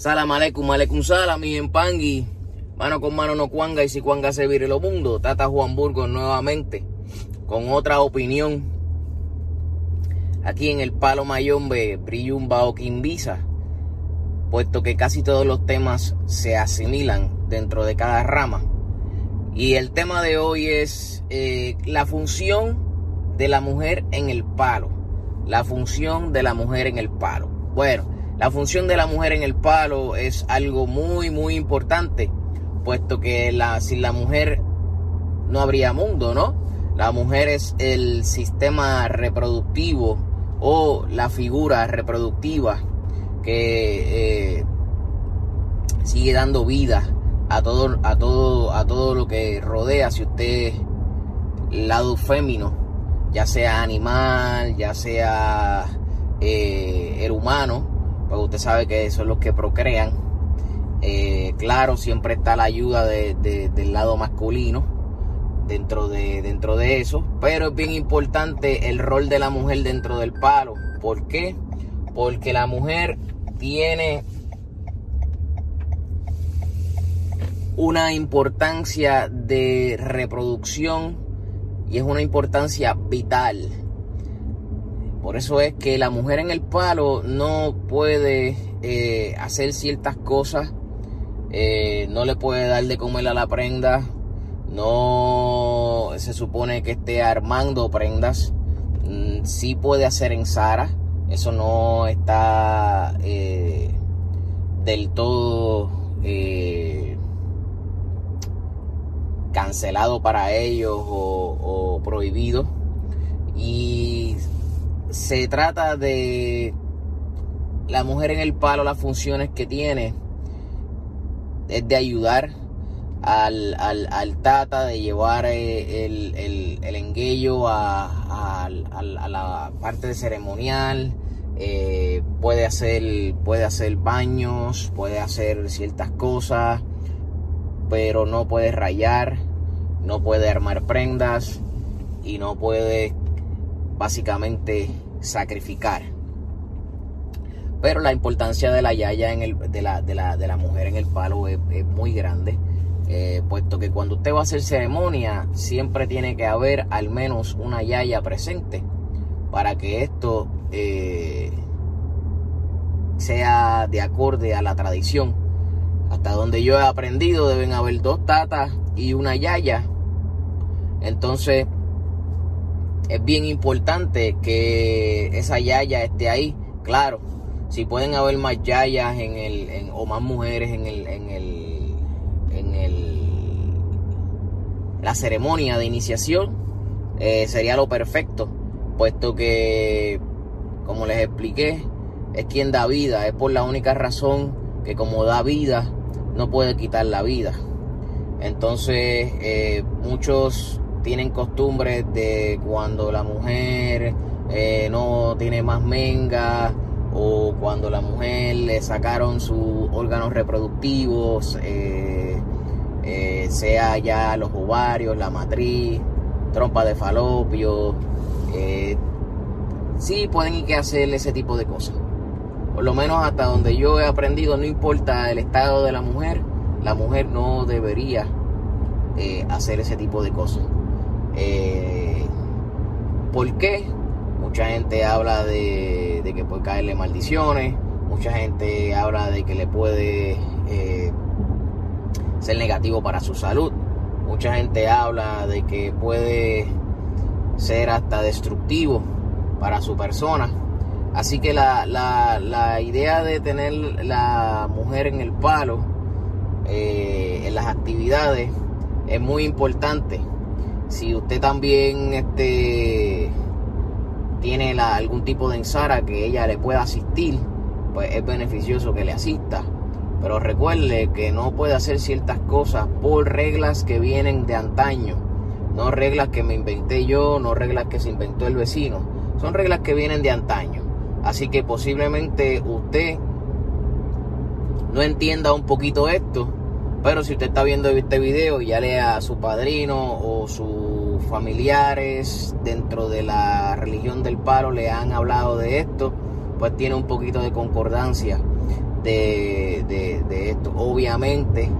Salam aleikum, aleikum salam, mi empangui. Mano con mano no cuanga y si cuanga se vire lo mundo. Tata Juan Burgos nuevamente con otra opinión. Aquí en el Palo Mayombe, Brillumba o Quimbisa. Puesto que casi todos los temas se asimilan dentro de cada rama. Y el tema de hoy es eh, la función de la mujer en el palo. La función de la mujer en el palo. Bueno, la función de la mujer en el palo es algo muy, muy importante, puesto que la, sin la mujer no habría mundo, ¿no? La mujer es el sistema reproductivo o la figura reproductiva que eh, sigue dando vida a todo, a todo, a todo lo que rodea. Si usted lado fémino, ya sea animal, ya sea eh, el humano, pues usted sabe que son los que procrean. Eh, claro, siempre está la ayuda del lado masculino dentro de, dentro de eso, pero es bien importante el rol de la mujer dentro del palo. ¿Por qué? Porque la mujer tiene una importancia de reproducción y es una importancia vital por eso es que la mujer en el palo no puede eh, hacer ciertas cosas, eh, no le puede dar de comer a la prenda, no se supone que esté armando prendas, mm, sí puede hacer en Sara, eso no está eh, del todo cancelado para ellos o, o prohibido. Y se trata de la mujer en el palo, las funciones que tiene es de ayudar al, tata, de llevar eh, el, el, enguello a, la parte ceremonial, eh, puede, hacer, puede hacer baños, puede hacer ciertas cosas, pero no puede rayar, no puede armar prendas y no puede básicamente sacrificar. Pero la importancia de la yaya en el, de, la, de, la, mujer en el palo es, muy grande. Eh, puesto que cuando usted va a hacer ceremonia, siempre tiene que haber al menos una yaya presente para que esto eh, sea de acorde a la tradición. Hasta donde yo he aprendido, deben haber dos tatas y una yaya. Entonces, es bien importante que esa yaya esté ahí. Claro, si pueden haber más yayas en el, o más mujeres en el, en el, en el, la ceremonia de iniciación, eh, sería lo perfecto, puesto que, como les expliqué, es quien da vida, es por la única razón que como da vida, no puede quitar la vida. Entonces, eh, muchos tienen costumbres de cuando la mujer eh, no tiene más menga o cuando la mujer le sacaron sus órganos reproductivos, eh, eh, sea ya los ovarios, la matriz, trompa de falopio, sí pueden ir que hacer ese tipo de cosas. Por lo menos hasta donde yo he aprendido, no importa el estado de la mujer, la mujer no debería hacer ese tipo de cosas. Eh, ¿Por qué? Mucha gente habla de, que puede caerle maldiciones, mucha gente habla de que le puede eh, ser negativo para su salud, mucha gente habla de que puede ser hasta destructivo para su persona. Así que la, idea de tener la mujer en el palo, eh, en las actividades, es muy importante si usted también este, tiene algún tipo de ensara que ella le pueda asistir, pues es beneficioso que le asista. Pero recuerde que no puede hacer ciertas cosas por reglas que vienen de antaño. No reglas que me inventé yo, no reglas que se inventó el vecino. Son reglas que vienen de antaño. Así que posiblemente usted no entienda un poquito esto pero si usted está viendo este video, ya lea a su padrino o sus familiares dentro de la religión del paro le han hablado de esto, pues tiene un poquito de concordancia. de, de, esto. Obviamente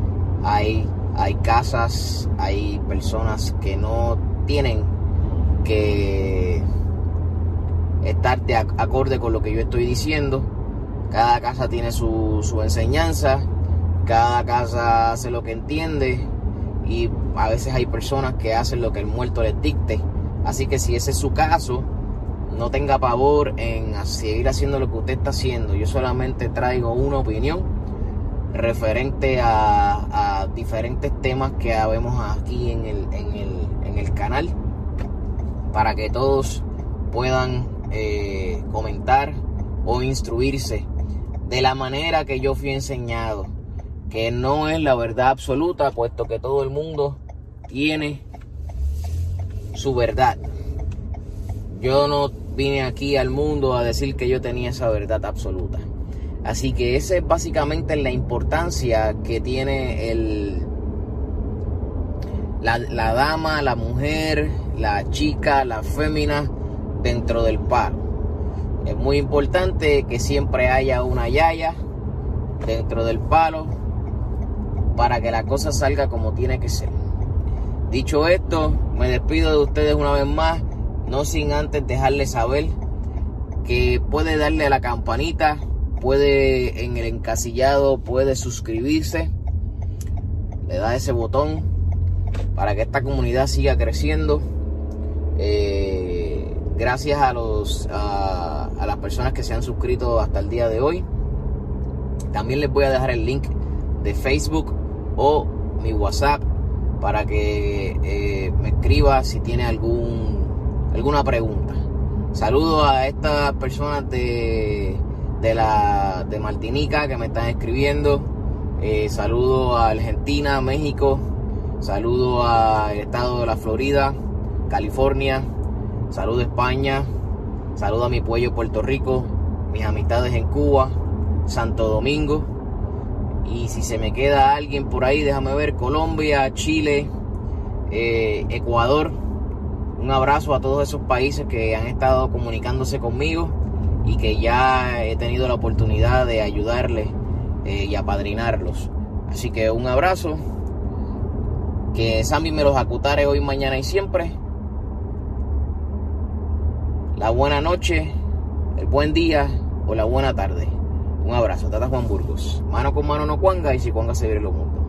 hay, hay casas, hay personas que no tienen que estar de acorde con lo que yo estoy diciendo. Cada casa tiene su, su enseñanza, cada casa hace lo que entiende y a veces hay personas que hacen lo que el muerto les dicte. Así que si ese es su caso, no tenga pavor en seguir haciendo lo que usted está haciendo. Yo solamente traigo una opinión referente a, diferentes temas que habemos aquí en el, en el, canal para que todos puedan eh, comentar o instruirse de la manera que yo fui enseñado, que no es la verdad absoluta, puesto que todo el mundo tiene su verdad. Yo no vine aquí al mundo a decir que yo tenía esa verdad absoluta. Así que esa es básicamente la importancia que tiene el, la, la dama, la mujer, la chica, la fémina dentro del palo. Es muy importante que siempre haya una yaya dentro del palo para que la cosa salga como tiene que ser. Dicho esto, me despido de ustedes una vez más no sin antes dejarles saber que puede darle a la campanita, puede en el encasillado, puede suscribirse, le da ese botón para que esta comunidad siga creciendo. Eh, gracias a los a, las personas que se han suscrito hasta el día de hoy. También les voy a dejar el link de Facebook o mi WhatsApp para que eh, me escriba si tiene algún alguna pregunta. Saludo a estas personas de, de, la, de Martinica que me están escribiendo. Eh, saludo a Argentina, México. Saludo al estado de la Florida, California. Saludo a España. Saludo a mi pueblo Puerto Rico. Mis amistades en Cuba, Santo Domingo. Y si se me queda alguien por ahí, déjame ver, Colombia, Chile, eh, Ecuador un abrazo a todos esos países que han estado comunicándose conmigo y que ya he tenido la oportunidad de ayudarles eh, y apadrinarlos. Así que un abrazo. Que Sammy me los acutare hoy, mañana y siempre. La buena noche, el buen día o la buena tarde. Un abrazo. Tata Juan Burgos. Mano con mano no cuanga y si cuanga se viene lo mundo.